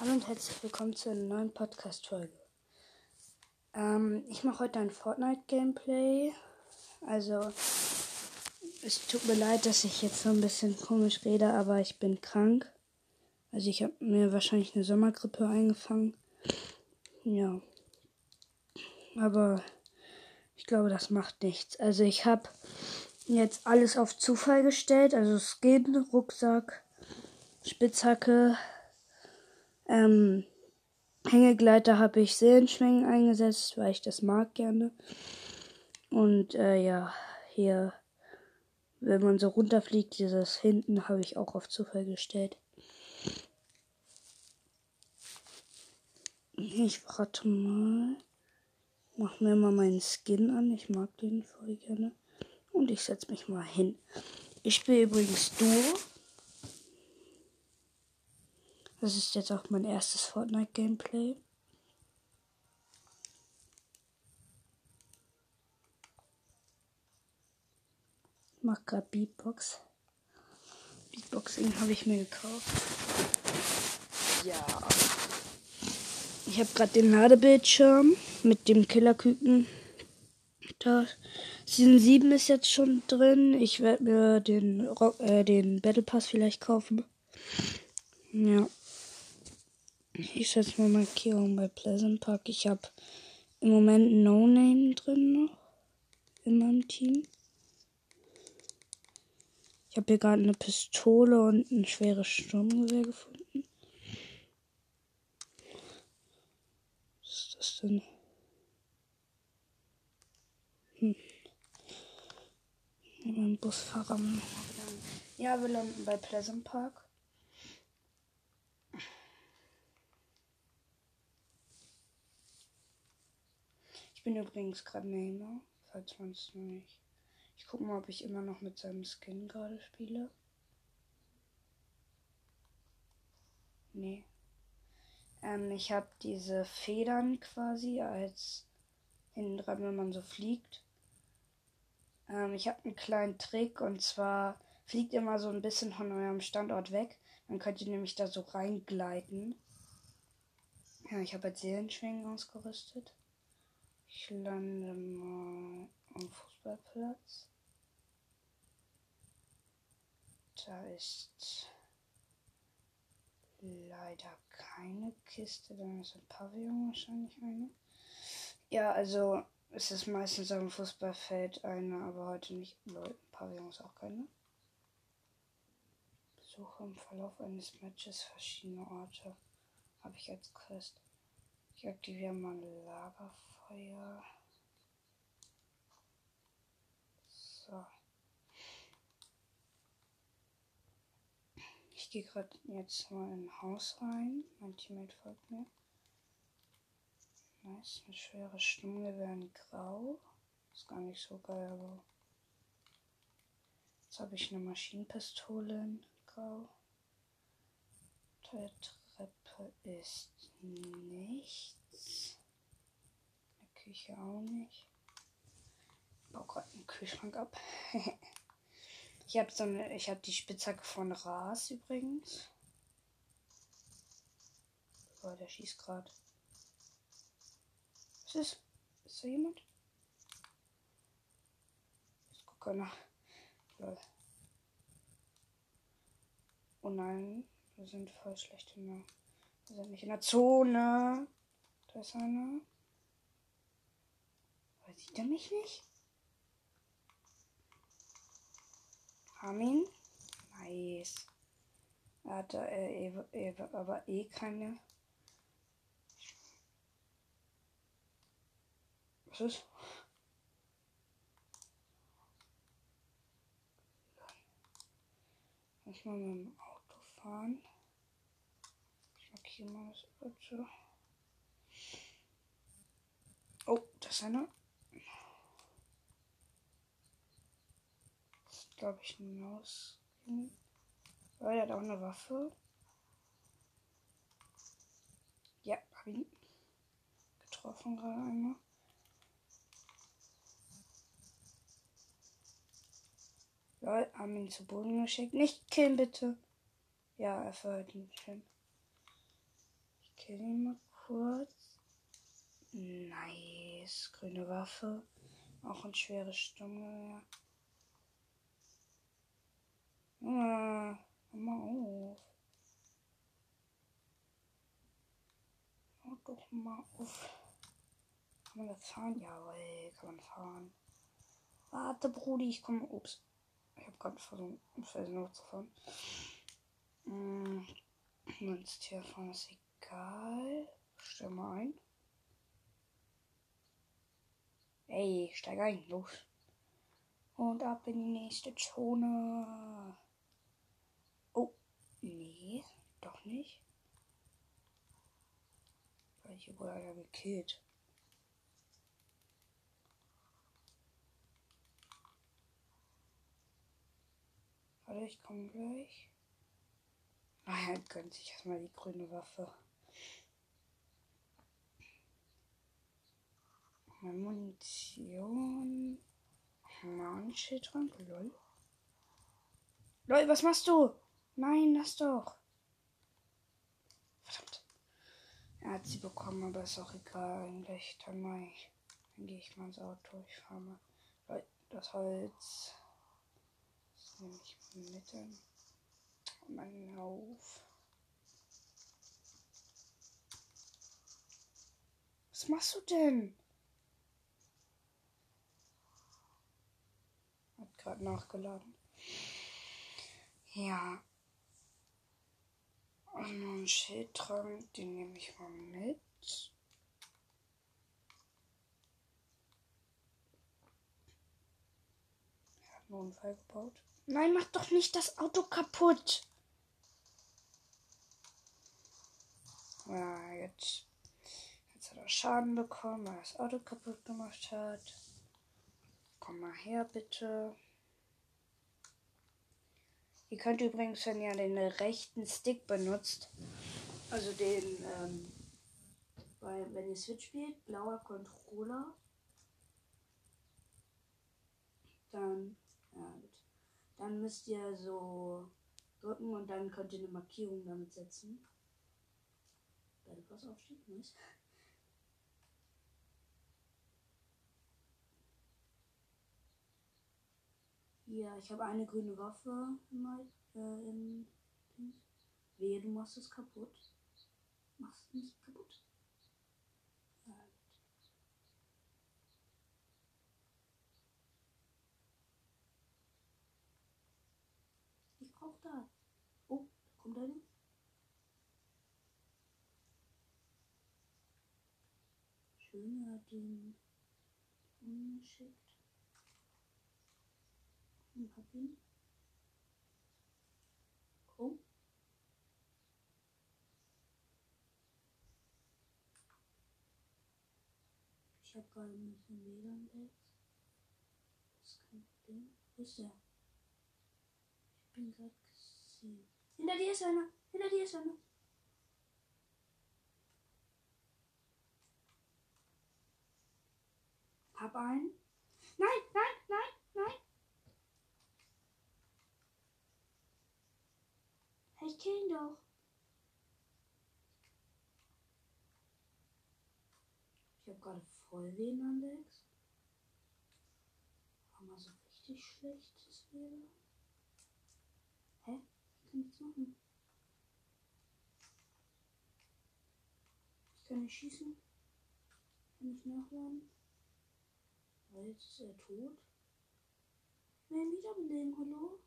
Hallo und herzlich willkommen zu einer neuen Podcast-Folge. Ähm, ich mache heute ein Fortnite-Gameplay. Also, es tut mir leid, dass ich jetzt so ein bisschen komisch rede, aber ich bin krank. Also, ich habe mir wahrscheinlich eine Sommergrippe eingefangen. Ja. Aber ich glaube, das macht nichts. Also, ich habe jetzt alles auf Zufall gestellt. Also, Skin, Rucksack, Spitzhacke, ähm, Hängegleiter habe ich Seelenschwingen eingesetzt, weil ich das mag gerne. Und äh, ja, hier, wenn man so runterfliegt, dieses hinten habe ich auch auf Zufall gestellt. Ich warte mal. Mach mir mal meinen Skin an. Ich mag den voll gerne. Und ich setze mich mal hin. Ich spiele übrigens Duo. Das ist jetzt auch mein erstes Fortnite-Gameplay. Ich mache gerade Beatbox. Beatboxing habe ich mir gekauft. Ja. Ich habe gerade den Ladebildschirm mit dem Killerküken. Da. Season 7 ist jetzt schon drin. Ich werde mir den, äh, den Battle Pass vielleicht kaufen. Ja. Ich setze mal Markierung bei Pleasant Park. Ich habe im Moment No Name drin noch in meinem Team. Ich habe hier gerade eine Pistole und ein schweres Sturmgewehr gefunden. Was ist das denn? Hm. Mein Busfahrer. Ja, wir landen bei Pleasant Park. Bin übrigens gerade Neymar, falls man es noch nicht. Ich gucke mal, ob ich immer noch mit seinem Skin gerade spiele. Nee. Ähm, ich habe diese Federn quasi als hinten dran, wenn man so fliegt. Ähm, ich habe einen kleinen Trick und zwar fliegt immer so ein bisschen von eurem Standort weg. Dann könnt ihr nämlich da so reingleiten. Ja, ich habe jetzt Seelenschwingen ausgerüstet. Ich lande mal am Fußballplatz. Da ist leider keine Kiste, dann ist ein Pavillon wahrscheinlich eine. Ja, also es ist meistens am Fußballfeld eine, aber heute nicht. Leute, Pavillon ist auch keine. Besuche im Verlauf eines Matches verschiedene Orte. Habe ich als Quest. Ich aktiviere mal Lagerfeuer. Feuer. So. Ich gehe gerade jetzt mal in Haus rein. Mein Teammate folgt mir. Nice, ein schweres Stimmgewehr in Grau. Ist gar nicht so geil, aber. Jetzt habe ich eine Maschinenpistole in Grau. Der Treppe ist nichts. Küche auch nicht. Ich baue gerade einen Kühlschrank ab. ich habe so eine, die Spitzhacke von Ras übrigens. Boah, der schießt gerade. Was ist? Ist da jemand? Ich gucke nach. Lol. Oh nein, wir sind voll schlecht in der. Wir sind nicht in der Zone. Da ist einer. Sieht er mich nicht? Armin? Nice. Er hat äh, aber eh keine. Was ist? Ich mal mit dem Auto fahren. Ich markiere mal das Auto. Oh, das ist einer. Glaube ich, ein Maus. Oh, er hat auch eine Waffe. Ja, hab ihn getroffen gerade einmal. Lol, haben ihn zu Boden geschickt. Nicht killen, bitte. Ja, er verhört ihn schön. kill ihn mal kurz. Nice. Grüne Waffe. Auch ein schweres Stunde. Junge, hör mal auf. Hör doch mal auf. Kann man das fahren? Jawohl, kann man fahren. Warte, Brudi, ich komme. Ups. Ich habe gerade versucht, versucht hochzufahren. Hm. Vorne ist egal. Stell mal ein. Ey, steig ein, los. Und ab in die nächste Zone. Oh, nee, doch nicht. Weil hier wurde einer gekillt. Warte, ich komme gleich. Ah, er gönnt sich erstmal die grüne Waffe. Meine Munition. Mann, Schild dran. Lol. Lol, was machst du? Nein, lass doch. Er hat sie bekommen, aber ist auch egal. Dann mach ich. Dann gehe ich mal ins Auto. Ich fahre mal. Das Holz. Das nehme ich mit. Dann. Mann, auf. Was machst du denn? Hat gerade nachgeladen. Ja. Und noch ein Schildtrank, den nehme ich mal mit. Er hat einen Unfall gebaut. Nein, mach doch nicht das Auto kaputt. Ja, jetzt, jetzt hat er Schaden bekommen, weil er das Auto kaputt gemacht hat. Komm mal her, bitte. Ihr könnt übrigens, wenn ihr den rechten Stick benutzt, also den, ähm, weil, wenn ihr Switch spielt, blauer Controller, dann, ja, dann müsst ihr so drücken und dann könnt ihr eine Markierung damit setzen. Battle Pass Aufstieg, nice. Ja, ich habe eine grüne Waffe mal äh, Dings. Wehe, du machst es kaputt. Machst es nicht kaputt. Ich brauch da. Oh, kommt einer? Schön, er hat ihn. Komm. Ich habe gerade ein bisschen WLAN jetzt. Das ist kein Problem. Wo ist der? Ich bin gerade gesehen. Hinter dir ist einer. Hinter dir ist einer. Hab einen. Nein, nein, nein, nein. Ich kill ihn doch. Ich habe gerade voll WLAN Lex. Haben wir so richtig schlechtes WLAN? Hä? Ich kann nichts machen. Ich kann nicht schießen. Kann nicht nachladen. Aber jetzt ist er tot. Nein, wiederbeleben, hallo?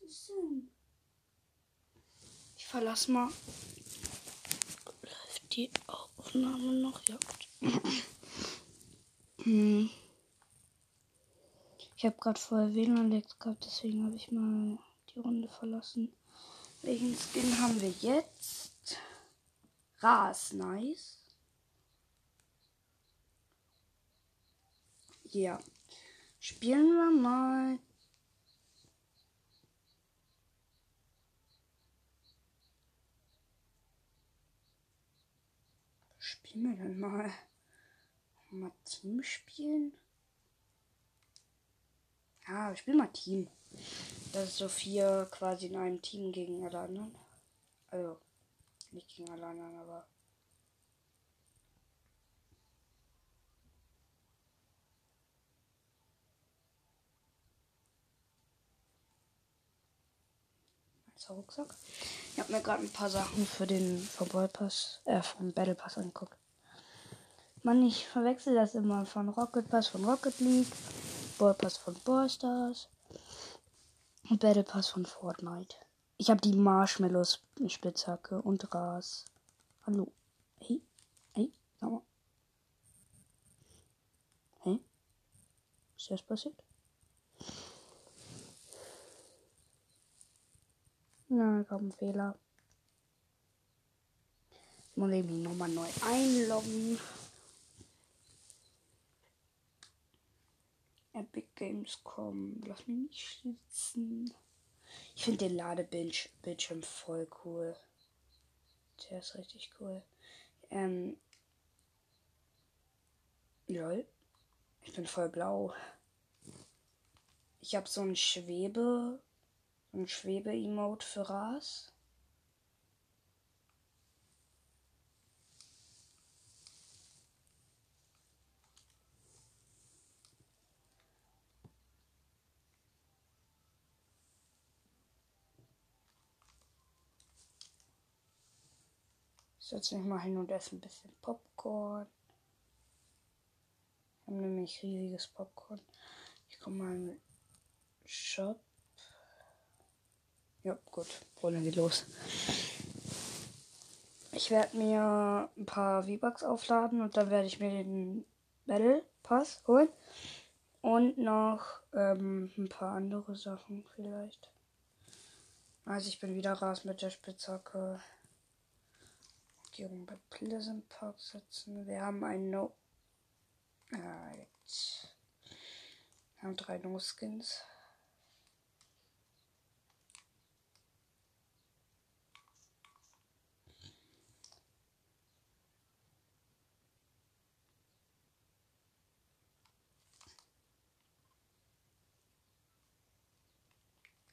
Was ist denn? Ich verlass mal. Die Aufnahme noch? Ja, gut. hm. Ich habe gerade vorher WLAN-Lex gehabt, deswegen habe ich mal die Runde verlassen. Welchen Skin haben wir jetzt? Ras, nice. Ja. Spielen wir mal. Spielen wir denn mal. Mal Team spielen? Ja, wir spielen mal Team. Das ist so vier quasi in einem Team gegen alle anderen. Also, Nicht gegen alle anderen, aber. Rucksack. Ich habe mir gerade ein paar Sachen für den vom Pass, äh, vom Battle Pass angeguckt. Man, ich verwechsel das immer von Rocket Pass von Rocket League, Ball Pass von Ballstars und Battle Pass von Fortnite. Ich habe die Marshmallows Spitzhacke und Ras. Hallo. Hey. Hey. Sag mal. Hey. Ist das passiert? Na, ich habe einen Fehler. Ich muss eben nochmal neu einloggen. Epic Games kommen. Lass mich nicht sitzen. Ich finde den Ladebildschirm voll cool. Der ist richtig cool. Ähm. Lol. Ich bin voll blau. Ich habe so ein Schwebe. Ein Schwebe-Emote für Ras. Setze mich mal hin und esse ein bisschen Popcorn. Wir haben nämlich riesiges Popcorn. Ich komme mal mit Shop. Ja, gut. Rollen geht los. Ich werde mir ein paar V-Bucks aufladen und dann werde ich mir den Battle Pass holen. Und noch ähm, ein paar andere Sachen vielleicht. Also ich bin wieder raus mit der Spitzhacke. Markierung bei Pleasant Park setzen. Wir haben ein No. Right. Wir haben drei No-Skins.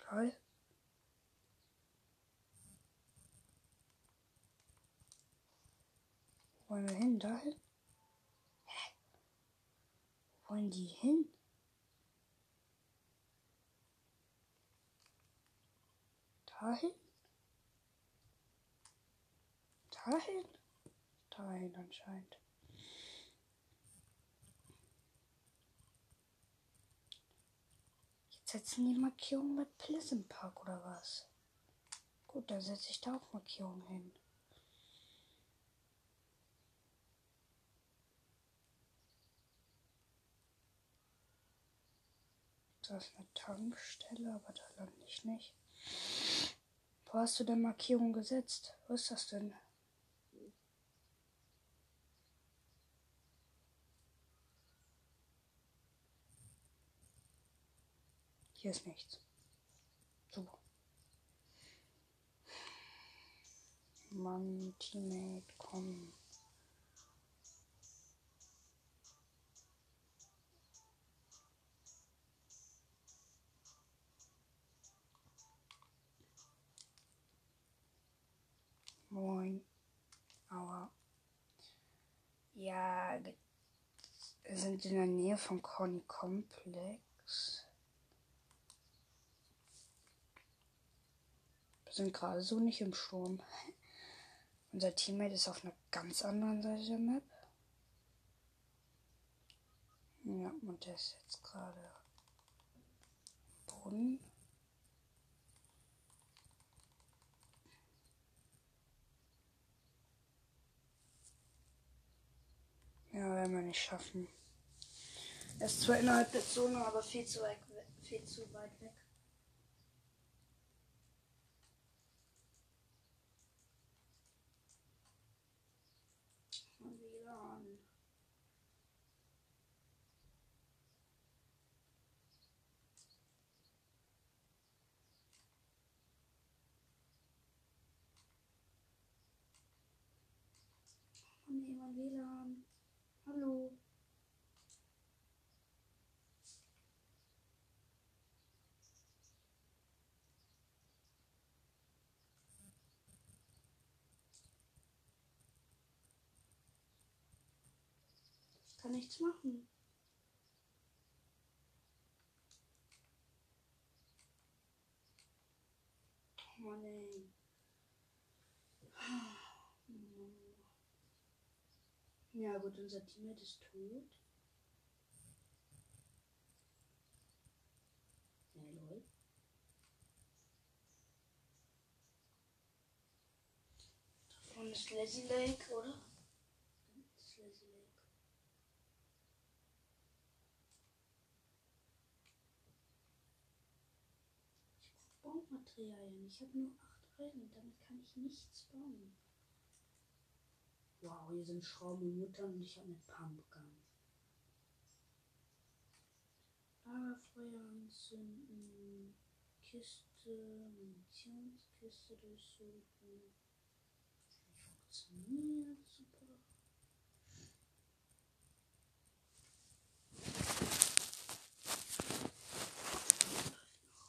Geil. Wollen wir hin? Dahin? Hä? Wo wollen die hin? Dahin? Dahin? Dahin anscheinend. Jetzt setzen die Markierung mit Pleasant Park oder was? Gut, dann setze ich da auch Markierungen hin. Da ist eine Tankstelle, aber da lande ich nicht. Wo hast du denn Markierung gesetzt? Wo ist das denn? Hier ist nichts. Super. Mann, Teammate, komm. Moin. Aua. Ja, wir sind in der Nähe vom Conny Komplex. Wir sind gerade so nicht im Sturm. Unser Teammate ist auf einer ganz anderen Seite der Map. Ja, und der ist jetzt gerade Brunnen. Ja, werden wir nicht schaffen. Er ist zwar innerhalb der Zone, aber viel zu weit, viel zu weit weg. WLAN. Hallo. Ich kann nichts machen. Oh, Mann. Ja gut, unser Teammate ist tot. Ja, lol. Davon ist Lazy Lake, oder? Das ist Lazy Lake. Ich brauche Baumaterialien. Ich habe nur acht Reihen. Damit kann ich nichts bauen. Wow, hier sind Schrauben und Mutter und ich habe eine Pumpgun. Lagerfeuer anzünden. Kiste, Munitionskiste durchsuchen. Funktioniert super.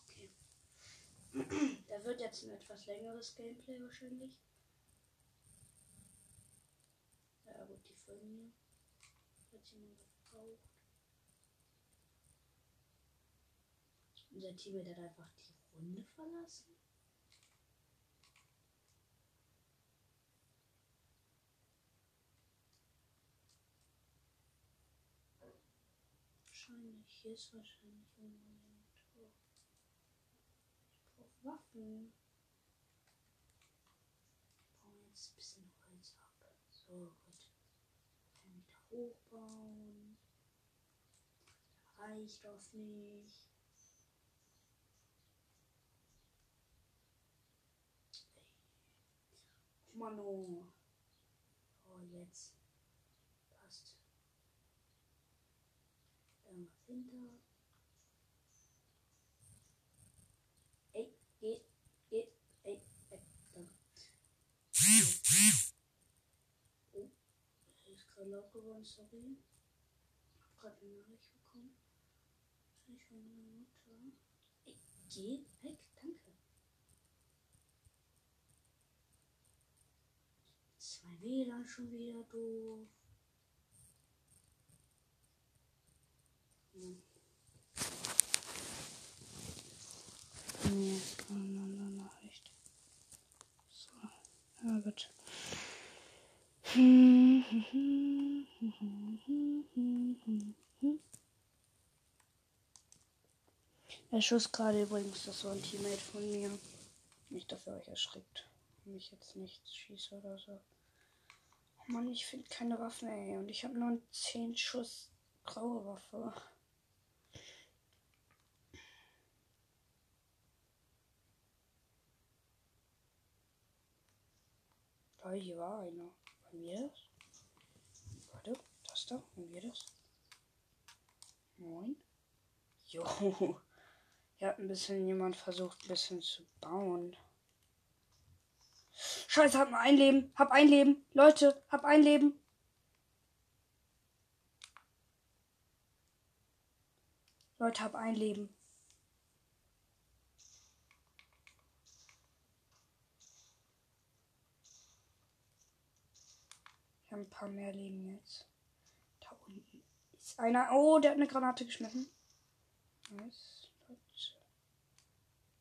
Okay. da wird jetzt ein etwas längeres Gameplay wahrscheinlich. Ja gut, die folgen mir. Falls jemand was braucht. Unser Team hat einfach die Runde verlassen. Wahrscheinlich. Hier ist wahrscheinlich irgendwo jemand. Oh. Ich brauche Waffen. Ich brauche jetzt ein bisschen Holz ab. So, gut. Kann ich da hochbauen? Reicht doch nicht. Ey. Mano. Oh, jetzt. Passt. Irgendwas hinter. Ey, geh, geh, ey, ey, danke. Oh, er geworden, sorry. Hab gerade eine Nachricht bekommen. Wahrscheinlich von meiner Mutter. Ey, geh weg, danke. Zwei WLAN schon wieder doof. Hm. Nee, keine Nachricht. So, ja gut. Er schoss gerade übrigens, das war ein Teammate von mir. Nicht, dass ihr euch erschrickt. Wenn ich jetzt nichts schieße oder so. Oh Mann, ich finde keine Waffen, ey. Und ich habe nur 10 Schuss graue Waffe. Oh, hier war einer. Waren wir da? Waren wir das? Moin. Jo. Hier hat ein bisschen jemand versucht, ein bisschen zu bauen. Scheiße, hab ein Leben. Hab ein Leben. Leute, hab ein Leben. Leute, hab ein Leben. Ich habe ein paar mehr Leben jetzt. Einer. Oh, der hat eine Granate geschmissen. Nice.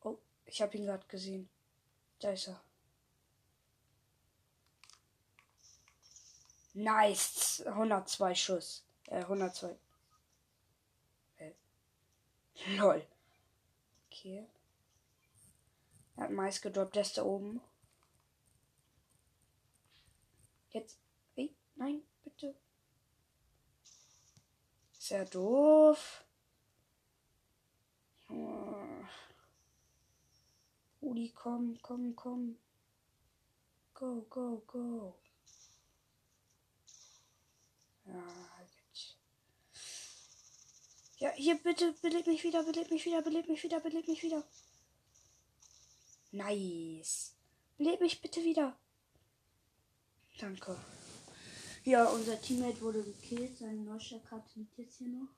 Oh, ich habe ihn gerade gesehen. Da ist er. Nice. 102 Schuss. Äh, 102. Äh. Lol. Okay. Er hat Mais gedroppt. Der ist da oben. Jetzt. Hey, nein, Sehr doof. Rudi, komm, komm, komm. Go, go, go. Ja. Ja, hier bitte, belebt mich wieder, belebt mich wieder, belebt mich wieder, belebt mich wieder. Nice. Belebt mich bitte wieder. Danke. Ja, unser Teammate wurde gekillt. Sein Neustartkarte liegt jetzt hier noch.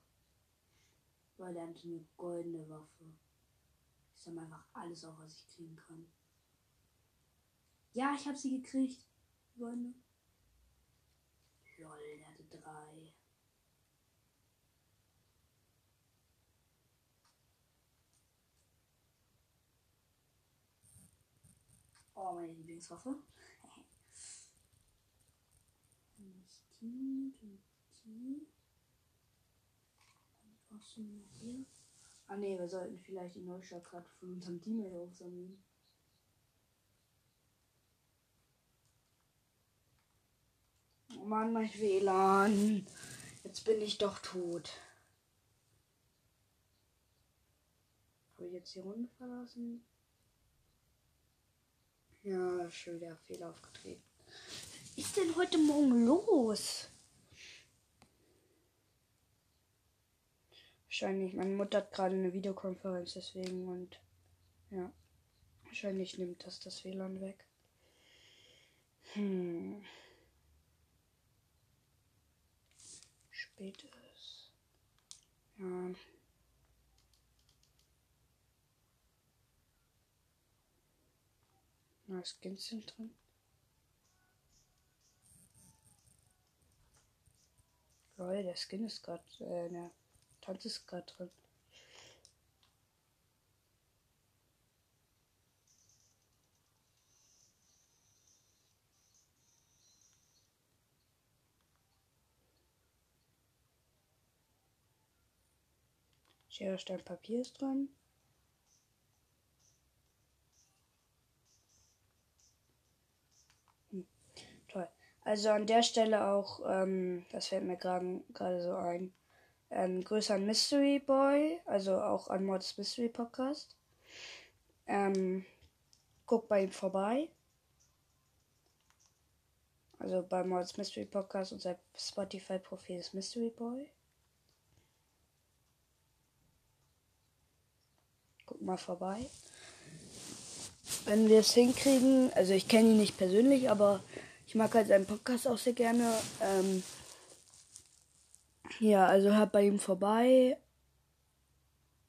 Weil er hat eine goldene Waffe. Ich sammle einfach alles auf, was ich kriegen kann. Ja, ich habe sie gekriegt. Freunde. Lol, er hatte drei. Oh, meine Lieblingswaffe. Ah ne, wir sollten vielleicht die Neustartkarte von unserem Teammate aufsammeln. Oh Mann, mein WLAN. Jetzt bin ich doch tot. Soll ich jetzt die Runde verlassen? Ja, schon wieder Fehler aufgetreten. Denn heute Morgen los? Wahrscheinlich, meine Mutter hat gerade eine Videokonferenz deswegen und ja, wahrscheinlich nimmt das das WLAN weg. Hm. Spät ist. Ja. Na, Skins sind drin. Lol, der Skin ist gerade, äh, der Tanz ist gerade drin. Schere, Stein, Papier ist dran. Hm, toll. Also an der Stelle auch, ähm, das fällt mir gerade so ein, ähm, Grüße an Mystery Boy, also auch an Mods Mystery Podcast. Ähm, guckt bei ihm vorbei. Also bei Mods Mystery Podcast und sein Spotify-Profil ist Mystery Boy. Guck mal vorbei. Wenn wir es hinkriegen, also ich kenne ihn nicht persönlich, aber mag halt seinen Podcast auch sehr gerne. Ähm, ja, also hört bei ihm vorbei.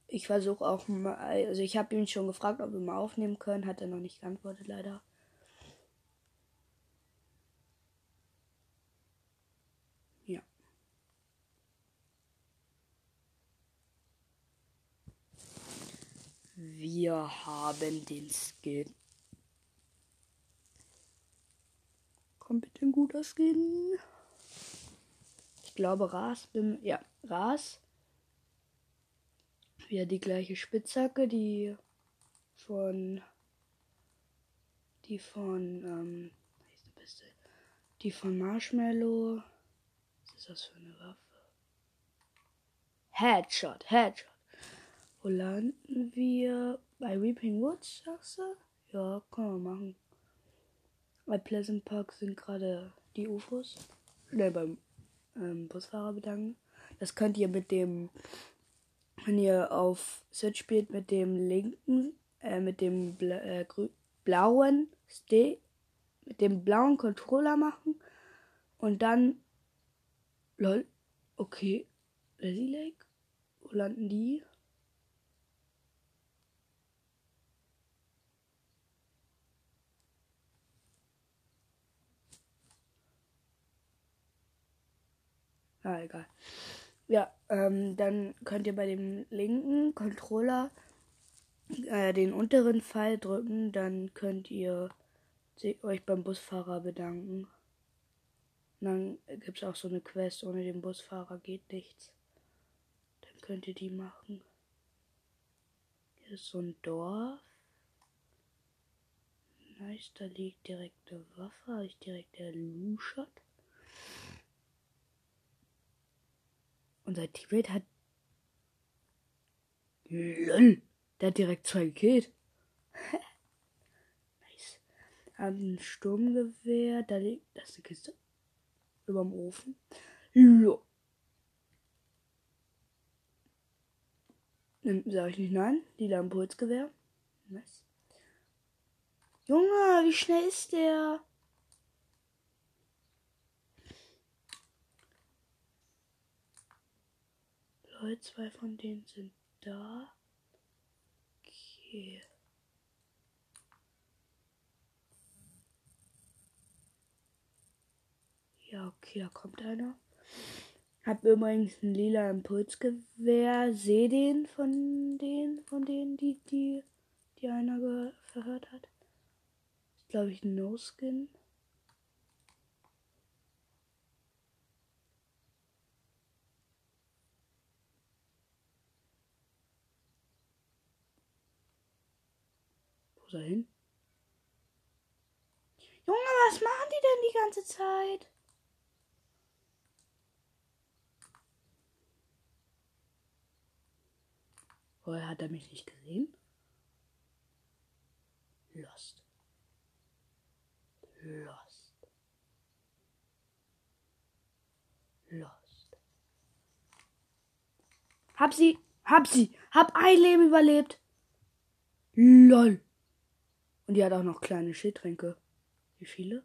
Ich versuche auch mal, also ich habe ihn schon gefragt, ob wir mal aufnehmen können, hat er noch nicht geantwortet, leider. Ja. Wir haben den Skin. Kommt bitte ein guter Skin glaube Ras, bin, ja, Ras. Wieder die gleiche Spitzhacke, die von, die von, ähm, die von Marshmallow. Was ist das für eine Waffe? Headshot, Headshot. Wo landen wir? Bei Reaping Woods, sagst du? Ja, können wir machen. Bei Pleasant Park sind gerade die UFOs. Ne, beim ähm, Busfahrer bedanken. Das könnt ihr mit dem, wenn ihr auf Search spielt, mit dem linken, äh, mit dem bla äh, blauen Ste mit dem blauen Controller machen und dann lol, okay, Lazy Lake, wo landen die? Ah, egal. Ja, ähm, dann könnt ihr bei dem linken Controller äh, den unteren Pfeil drücken, dann könnt ihr euch beim Busfahrer bedanken. Und dann gibt es auch so eine Quest, ohne den Busfahrer geht nichts. Dann könnt ihr die machen. Hier ist so ein Dorf. Nice, da liegt direkt eine Waffe, habe ich direkt der Luschert. Unser Teammate hat. LOL! Der hat direkt zwei gekillt. nice. Haben ein Sturmgewehr. Da liegt. Das ist eine Kiste. Überm Ofen. Jo. Sag ich nicht nein. Die Impulsgewehr. Nice. Junge, wie schnell ist der? Leute, zwei von denen sind da. Okay. Ja, okay, da kommt einer. Hab übrigens ein lila Impulsgewehr. Seh den von denen, von denen, die, die, die einer verhört hat. glaube ich, No-Skin. Wo hin? Junge, was machen die denn die ganze Zeit? Woher hat er mich nicht gesehen? Lost. Lost. Lost. Hab sie, hab sie, hab ein Leben überlebt. Lol. Und die hat auch noch kleine Schildtränke. Wie viele?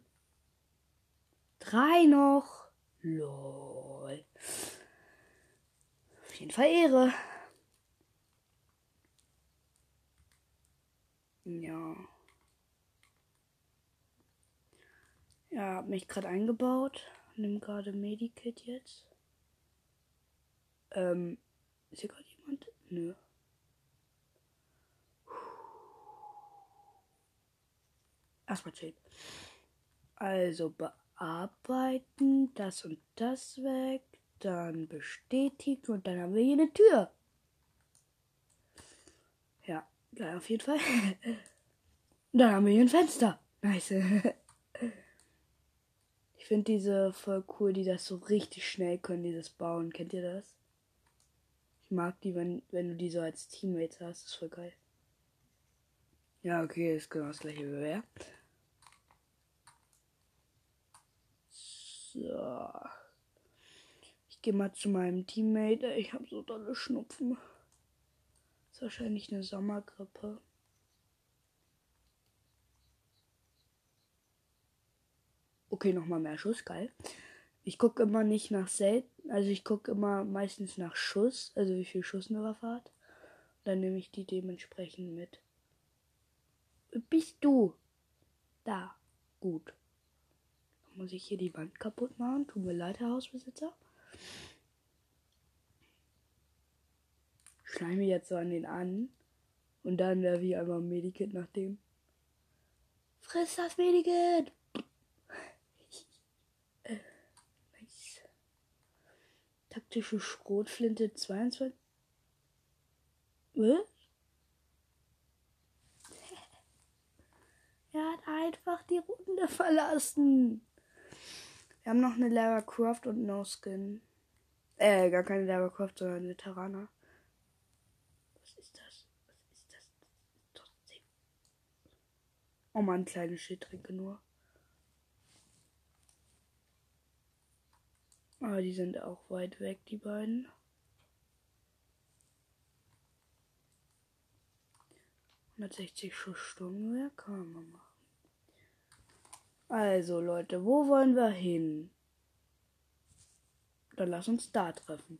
Drei noch. Lol. Auf jeden Fall Ehre. Ja. Ja, hab mich gerade eingebaut. Nimm gerade Medikit jetzt. Ähm, ist hier gerade jemand? Nö. Erstmal chillen. Also bearbeiten, das und das weg, dann bestätigen und dann haben wir hier eine Tür. Ja, geil auf jeden Fall. dann haben wir hier ein Fenster. Nice. Ich finde diese voll cool, die das so richtig schnell können, dieses Bauen. Kennt ihr das? Ich mag die, wenn, wenn du die so als Teammates hast. Das ist voll geil. Ja, okay, ist genau das gleiche wie wer. So. Ich gehe mal zu meinem Teammate. Ich habe so dolle Schnupfen. ist wahrscheinlich eine Sommergrippe. Okay, nochmal mehr Schuss, geil. Ich gucke immer nicht nach selten, also ich gucke immer meistens nach Schuss, also wie viel Schuss eine Waffe hat. Dann nehme ich die dementsprechend mit. Bist du? Da. Gut. Muss ich hier die Wand kaputt machen. Tut mir leid, Herr Hausbesitzer. Schleime jetzt so an den an. Und dann werfe ich einfach ein Medikit nach dem. Friss das Medikit! nice. Taktische Schrotflinte 22. Was? Er hat einfach die Runde verlassen. Wir haben noch eine Lara Croft und No Skin. Äh, gar keine Lara Croft, sondern eine Terraner. Was ist das? Was ist das? Trotzdem. Oh man, kleine Schildtränke nur. Aber die sind auch weit weg, die beiden. Hundertsechzig Schussstundenwerk kann man machen. Also Leute, wo wollen wir hin? Dann lass uns da treffen.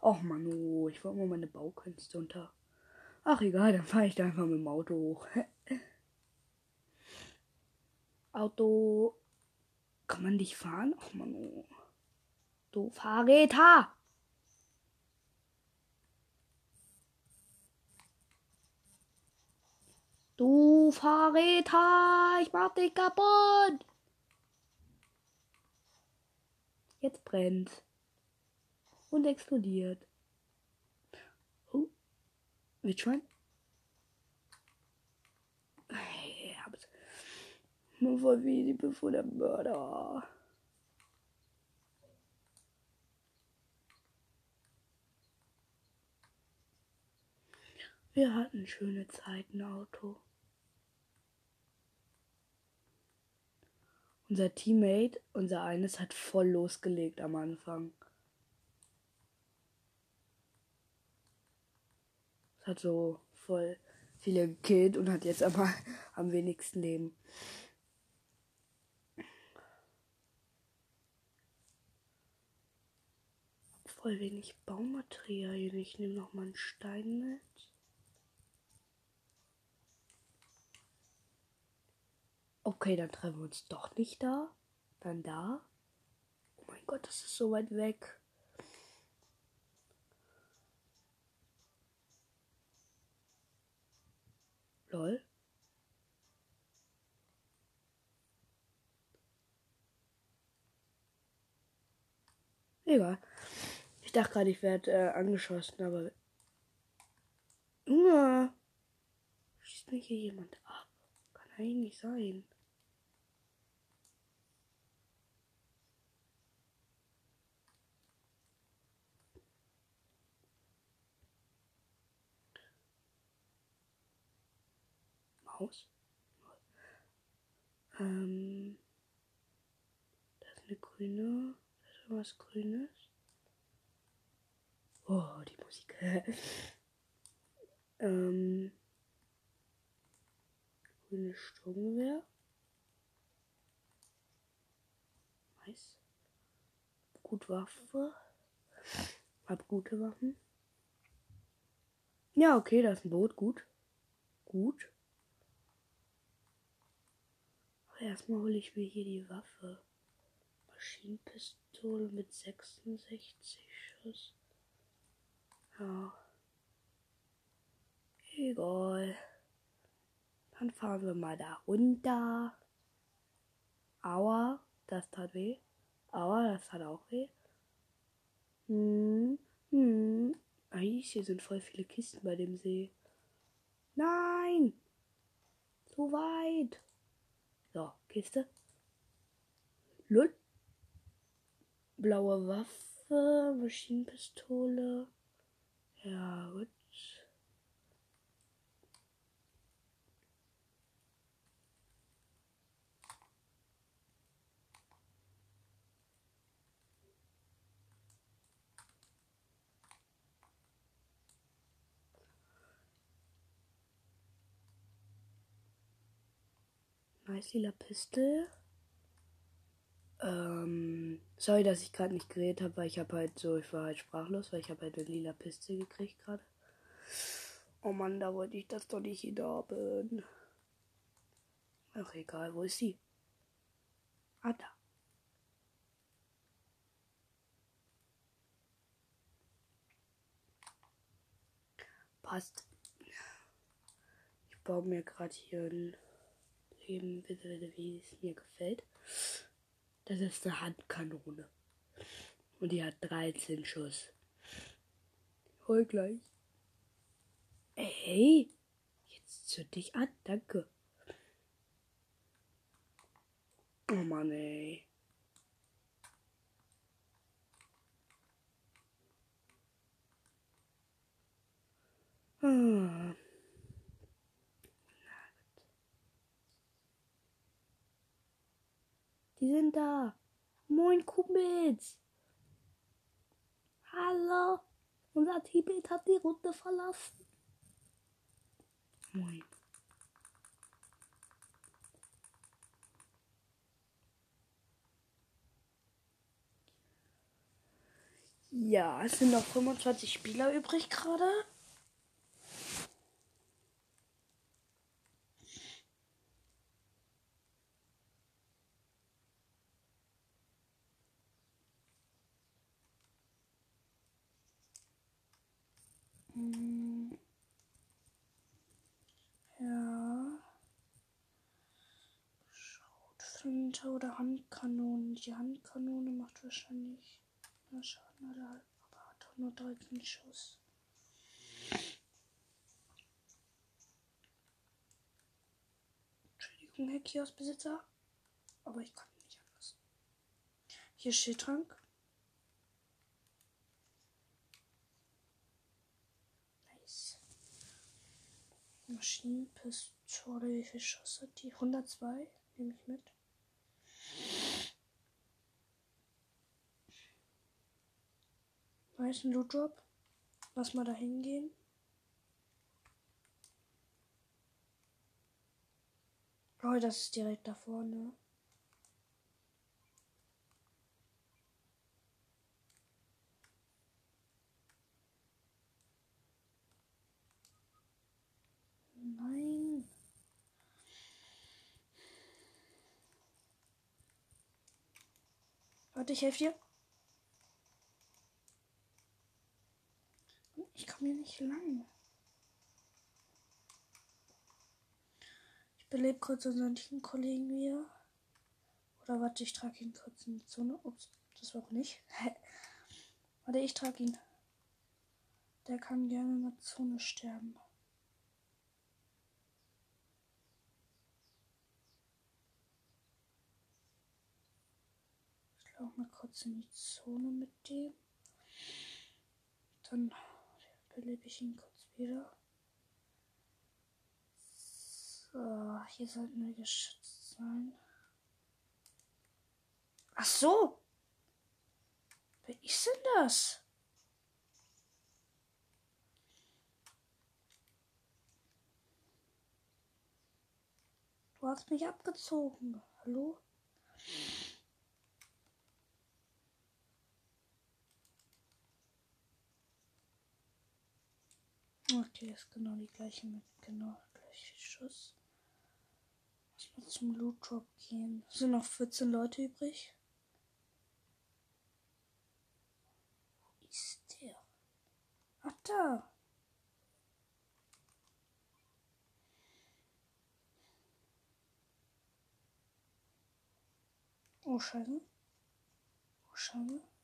Och Manu, ich wollte mal meine Baukünste unter. Ach egal, dann fahre ich da einfach mit dem Auto hoch. Auto. Kann man dich fahren? Ach Manu. Du Fahrräder! Du Fahrräder, ich mach dich kaputt. Jetzt brennt. Und explodiert. Oh. Wildschwein? Hey, hab's. Nur voll wie die bevor der Mörder. Wir hatten schöne Zeiten, Auto. Unser Teammate, unser eines, hat voll losgelegt am Anfang. Hat so voll viele gekillt und hat jetzt aber am wenigsten Leben. Voll wenig Baumaterialien. Ich nehme noch mal einen Stein mit. Okay, dann treffen wir uns doch nicht da. Dann da. Oh mein Gott, das ist so weit weg. Lol. Egal. Ich dachte gerade, ich werde äh, angeschossen, aber. Junge! Schießt mir hier jemand ab? Kann eigentlich sein. Maus? Ähm. Da ist eine grüne. Da ist irgendwas Grünes. Ähm. Grüne Sturmgewehr. Nice. Gut Waffe. Hab gute Waffen. Ja, okay, da ist ein Boot. Gut. Gut. Aber erstmal hole ich mir hier die Waffe. Maschinenpistole mit 66 Schuss. Ja. Egal. Dann fahren wir mal da runter. Aua, das tat weh. Aua, das tat auch weh. Hm, hm. Eigentlich hier sind voll viele Kisten bei dem See. Nein! Zu weit. So, Kiste. Lull. Blaue Waffe, Maschinenpistole. Ja, gut. Nice lila Pistole. Ähm, sorry, dass ich gerade nicht geredet habe, weil ich habe halt so, ich war halt sprachlos, weil ich habe halt eine lila Piste gekriegt gerade. Oh Mann, da wollte ich das doch nicht haben. Ach egal, wo ist sie? Ah, da. Passt. Ich baue mir gerade hier ein Leben, wie es mir gefällt. Das ist eine Handkanone. Und die hat 13 Schuss. Hol gleich. Ey, jetzt zünd dich an, danke. Oh Mann, ey. Ah. Die sind da. Moin, Kumpels. Hallo. Unser Tibet hat die Runde verlassen. Moin. Ja, es sind noch 25 Spieler übrig gerade. Hm. Ja. Schrotflinte oder Handkanone. Die Handkanone macht wahrscheinlich mehr Schaden oder halt, aber hat auch nur 13 Schuss. Entschuldigung, Herr Kioskbesitzer. Aber ich kann nicht anders. Hier Schildtrank. Nice. Maschinenpistole, wie viel Schuss hat die? 102, nehme ich mit. Nice, Loot Drop. Lass mal da hingehen. Oh, das ist direkt da vorne. Nein. Was? Warte, ich helfe dir. Ich komme hier nicht lang. Ich belebe kurz unseren Kollegen wieder. Oder warte, ich trage ihn kurz in die Zone. Ups, das war auch nicht. warte, ich trage ihn. Der kann gerne in der Zone sterben. Ich laufe mal kurz in die Zone mit dem. Dann belebe ich ihn kurz wieder. So, hier sollten wir geschützt sein. Ach so. Wer ist denn das? Du hast mich abgezogen. Hallo? Okay, ist genau die gleiche mit genau gleiche Schuss. Lass mal zum Loot Drop gehen. Es sind noch 14 Leute übrig. Wo ist der? Ach da. Oh, Scheiße. Oh, Scheiße.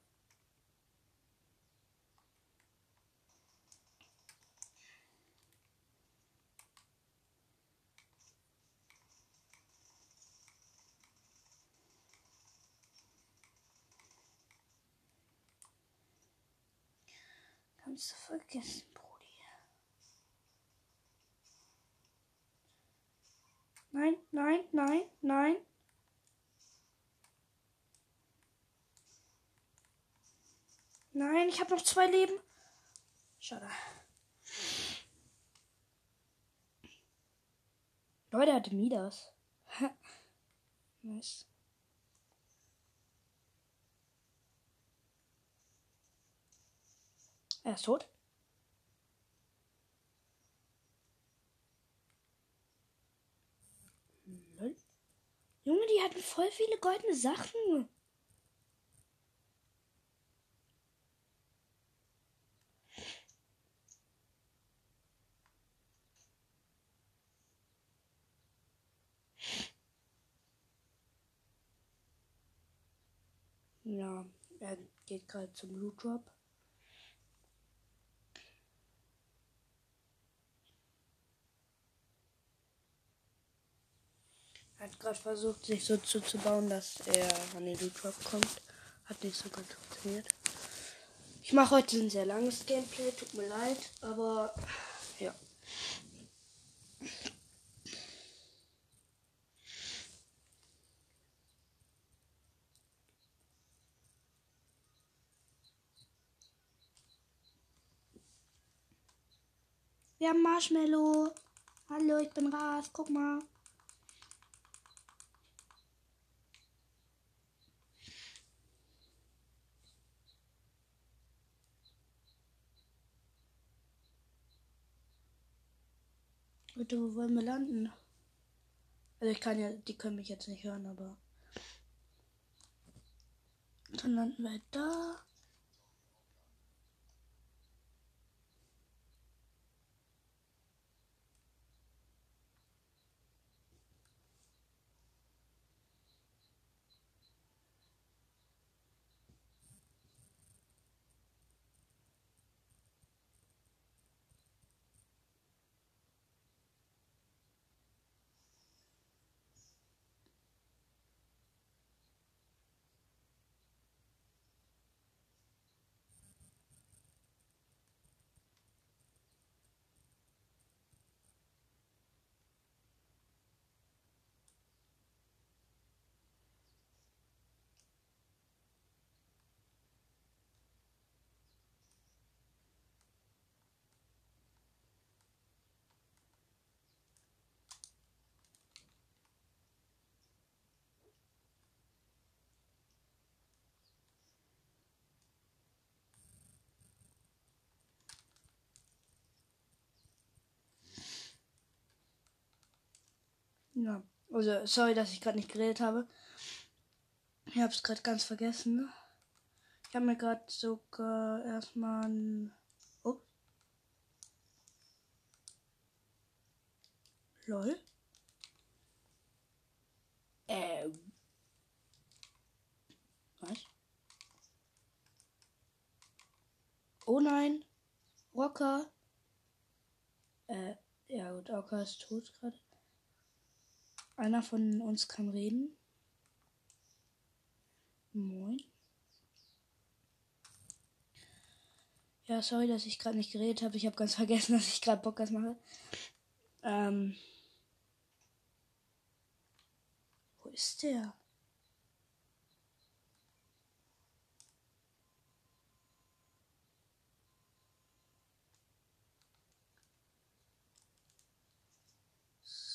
Kannst vergessen, Brudi. Nein, nein, nein, nein. Nein, ich habe noch zwei Leben. Schade. Leute, hatte Midas. nice. Er ist tot. Lol. Junge, die hatten voll viele goldene Sachen. Ja, er geht gerade zum Loot Drop. Gerade versucht, sich so zuzubauen, dass er an den Drop kommt. Hat nicht so gut funktioniert. Ich mache heute ein sehr langes Gameplay, tut mir leid, aber ja. Wir haben Marshmallow. Hallo, ich bin Ras. Guck mal. Bitte, wo wollen wir landen? Also ich kann ja, die können mich jetzt nicht hören, aber dann landen wir da. Ja, also sorry, dass ich gerade nicht geredet habe. Ich hab's gerade ganz vergessen. Ich habe mir gerade sogar erstmal ein. Oh. Lol. Ähm. Was? Oh nein. Rocker. Äh, ja gut, Rocker ist tot gerade. Einer von uns kann reden. Moin. Ja, sorry, dass ich gerade nicht geredet habe. Ich habe ganz vergessen, dass ich gerade Podcast mache. Ähm. Wo ist der?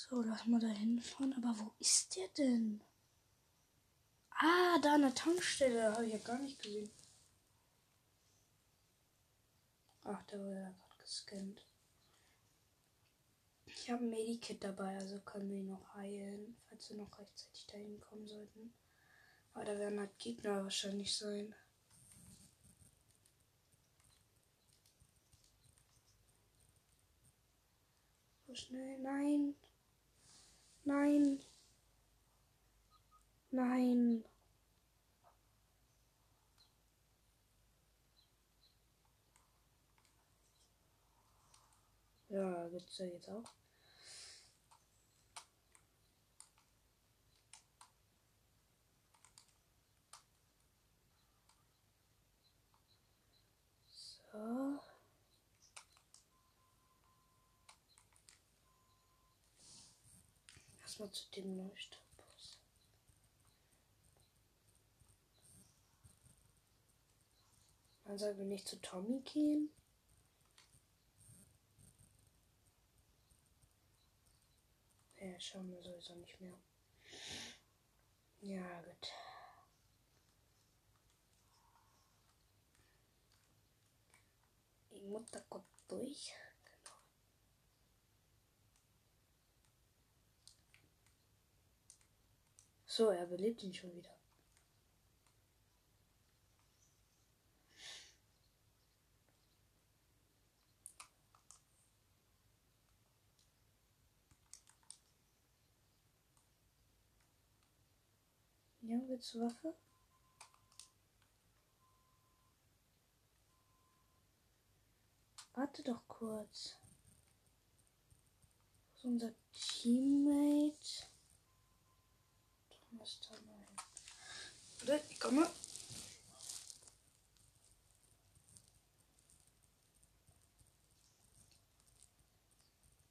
So, lass mal da hinfahren. Aber wo ist der denn? Ah, da an der Tankstelle. Habe ich ja gar nicht gesehen. Ach, da wurde er gerade gescannt. Ich habe ein Medikit dabei, also können wir ihn noch heilen, falls wir noch rechtzeitig dahin kommen sollten. Aber da werden halt Gegner wahrscheinlich sein. So schnell. Nein. Nein. Nein. Ja, gibt's ja jetzt auch. So. Erstmal zu dem. Dann sollen wir nicht zu Tommy gehen. Ja, schauen wir sowieso nicht mehr. Ja, gut. Die Mutter kommt durch. So, er belebt ihn schon wieder. Ja, willst du Waffe? Warte doch kurz. Unser Teammate? Thomas da hin. Warte, ich komme.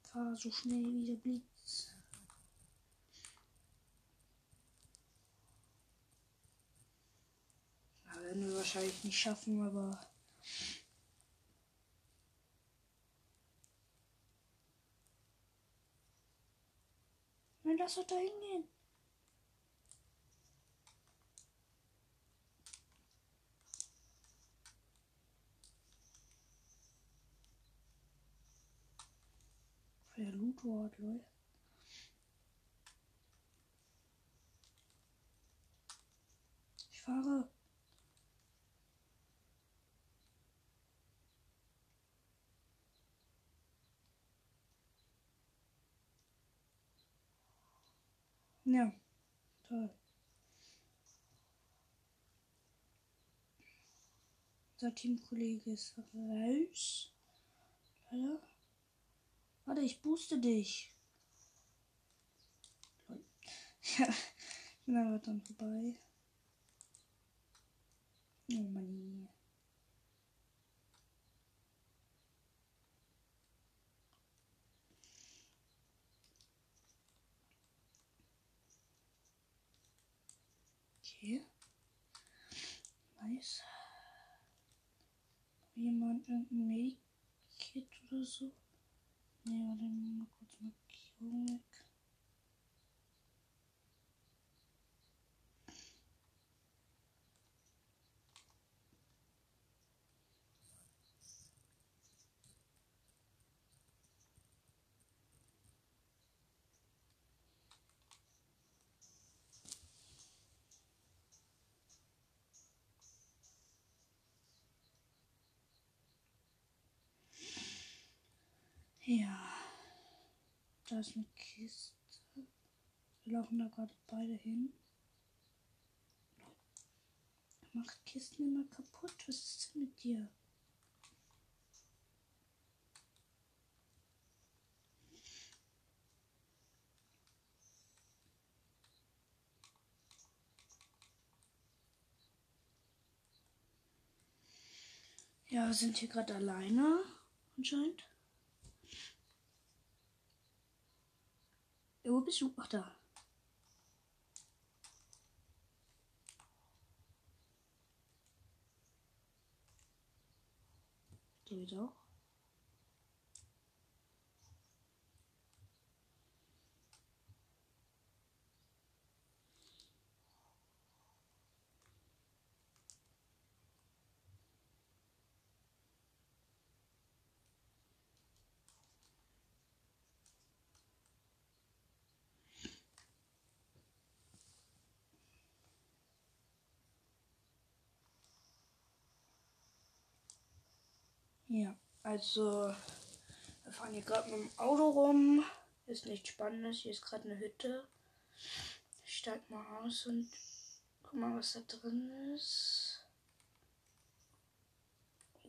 Fahr so schnell wie der Blitz. Ja, werden wir wahrscheinlich nicht schaffen, aber. Nein, lass doch da hingehen. Der Loot-Wort, lol. Ich fahre. Ja, toll. Unser Teamkollege ist raus. Leider. Warte, ich booste dich. Ja, ich bin aber dann vorbei. Oh Mann. Okay. Nice. Jemand irgendein Medikit oder so? Ne, warte mal kurz Markierung weg. Ja. Da ist eine Kiste. Wir laufen da gerade beide hin. Macht Kisten immer kaputt. Was ist denn mit dir? Ja, wir sind hier gerade alleine anscheinend. Ja, wo bist du? Ach da. Der geht auch. Ja, also wir fahren hier gerade mit dem Auto rum. Ist nichts Spannendes. Hier ist gerade eine Hütte. Ich steig mal aus und guck mal, was da drin ist.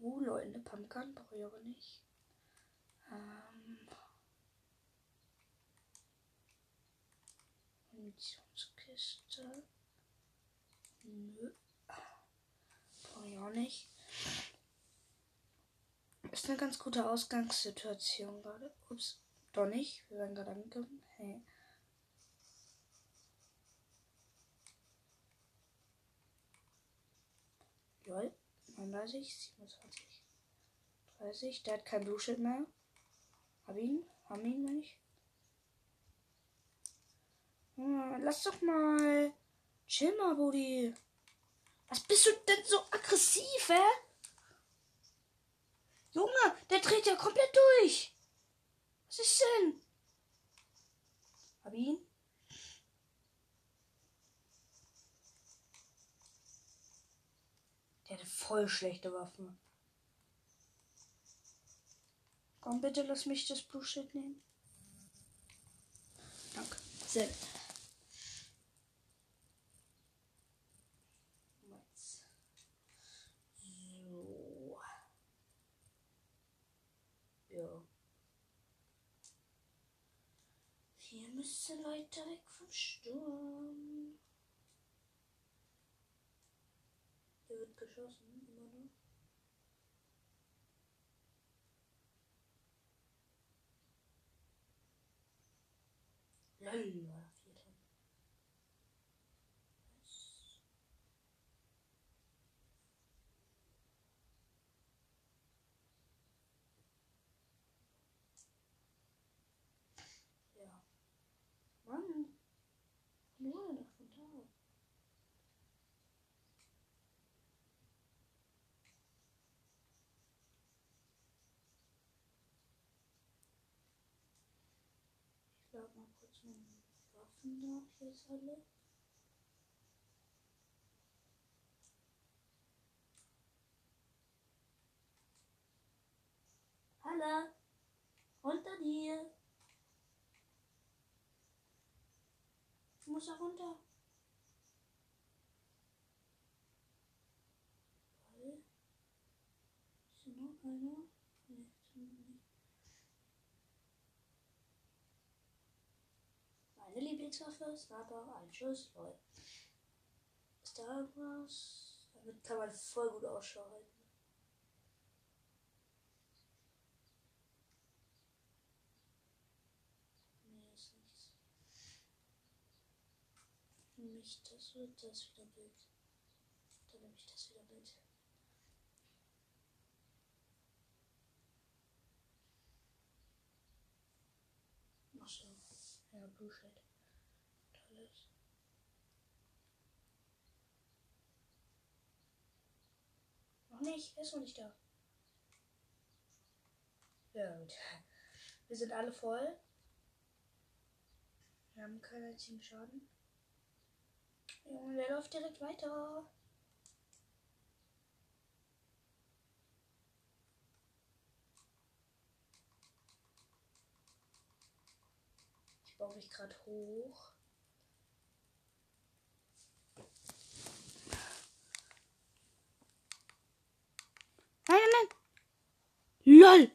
Oh, Leute, eine Pumpkin brauche ich aber nicht. Ähm, Munitionskiste. Nö. Brauche ich auch nicht. Ist eine ganz gute Ausgangssituation gerade. Ups, doch nicht. Wir werden gerade angekommen. Hey. Lol, 39, 27, 30. Der hat kein Blueschild mehr. Hab ihn? Haben ihn, ich? Hm, lass doch mal. Chill mal, Buddy. Was bist du denn so aggressiv, hä? Junge, der dreht ja komplett durch. Was ist denn? Hab ihn? Der hat voll schlechte Waffen. Komm bitte, lass mich das Blutschild nehmen. Danke. Sehr. So. Ja. Müsste Leute weg vom Sturm. Hier wird geschossen, immer noch. Lol, war vier Tonnen. Was? Ja. Mann. Nur noch von da. Ich lade mal kurz meine Waffen. Hier ist alle. Hallo. Runter dir. Ich muss da runter. Ist hier noch einer? Nee, ist hier noch nicht. Lieblingswaffe, Sniper, ein Schuss, lol. Da irgendwas? Damit kann man voll gut Ausschau halten. Nee, ist nichts. Nehme ich das oder das wieder Bild? Dann nehme ich das wieder Bild. Ach so. Ja, Blue Noch nicht, ist noch nicht da. Ja, gut. Wir sind alle voll. Wir haben keinen einzigen Schaden. Junge, der läuft direkt weiter. Ich baue mich gerade hoch. Nein, nein, nein. LOL.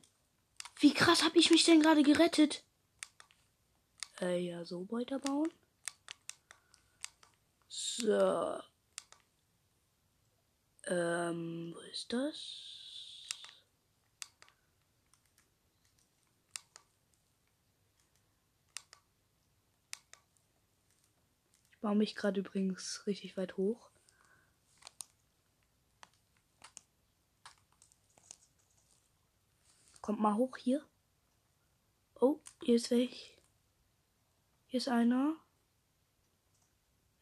Wie krass habe ich mich denn gerade gerettet? Äh, ja, so weiterbauen. So. Ähm, wo ist das? Ich baue mich gerade übrigens richtig weit hoch. Kommt mal hoch hier. Oh, hier ist welch. Hier ist einer.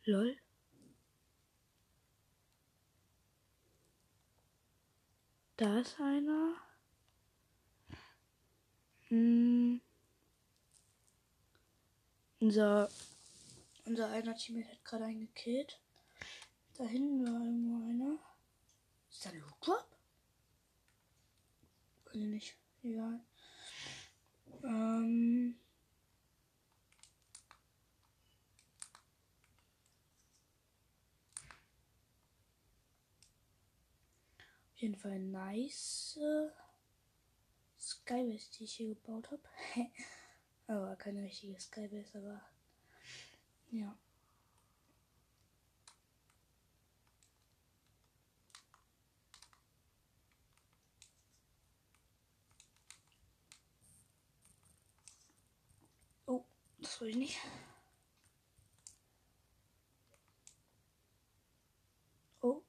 Lol. Da ist einer. Hm. Unser, unser einer Teammate hat gerade einen gekillt. Da hinten war irgendwo einer. Ist da ein Loot Drop? Weiß ich nicht. Egal. Ähm. Auf jeden Fall nice äh, Skybase, die ich hier gebaut habe. aber keine richtige Skybase, aber ja. Oh, das wollte ich nicht. Oh.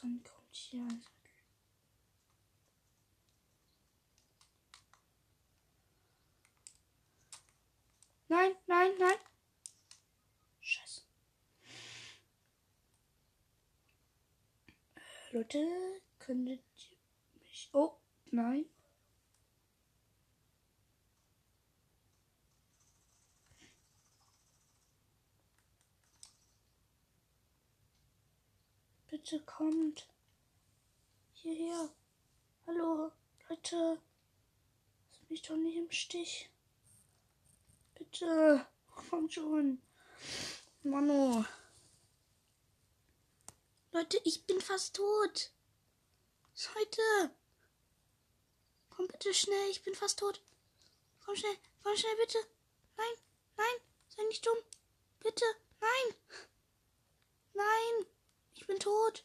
Dann kommt hier ein Nein, nein, nein. Scheiße. Äh, Leute, könntet ihr mich. Oh, nein. Bitte kommt. Hierher. Hallo, Leute. Lass mich doch nicht im Stich. Bitte. Kommt schon. Mano. Leute, ich bin fast tot. Leute. Komm bitte schnell, ich bin fast tot. Komm schnell, komm schnell, bitte. Nein, nein, sei nicht dumm. Bitte, nein. Nein, ich bin tot.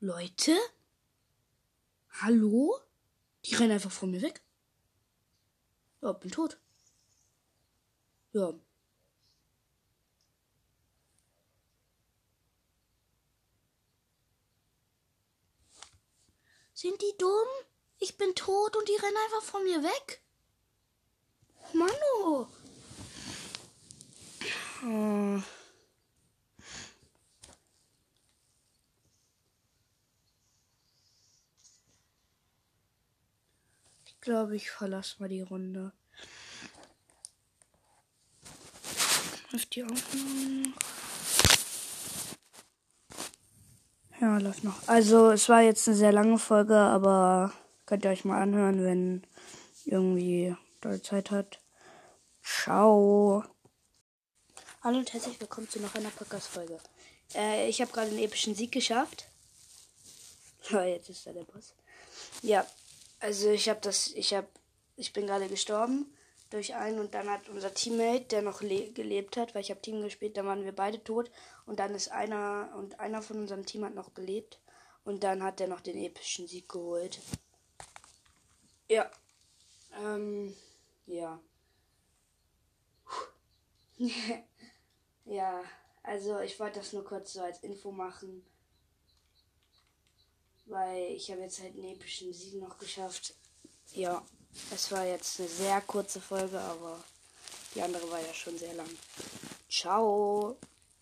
Leute? Hallo? Die rennen einfach von mir weg. Ja, bin tot. Ja. Sind die dumm? Ich bin tot und die rennen einfach von mir weg. Mano. Oh. Ich glaube, ich verlasse mal die Runde. Läuft die Aufnahme noch? Ja, läuft noch. Also, es war jetzt eine sehr lange Folge, aber könnt ihr euch mal anhören, wenn irgendwie doll Zeit hat. Ciao. Hallo und herzlich willkommen zu noch einer Podcast-Folge. Äh, ich habe gerade einen epischen Sieg geschafft. Jetzt ist da der Boss. Ja, also ich habe das, ich habe, ich bin gerade gestorben durch einen und dann hat unser Teammate, der noch gelebt hat, weil ich habe Team gespielt, dann waren wir beide tot und dann ist einer und einer von unserem Team hat noch gelebt und dann hat er noch den epischen Sieg geholt. Ja. Ähm, ja. ja, also ich wollte das nur kurz so als Info machen. Weil ich habe jetzt halt einen epischen Sieg noch geschafft. Ja. Es war jetzt eine sehr kurze Folge, aber die andere war ja schon sehr lang. Ciao.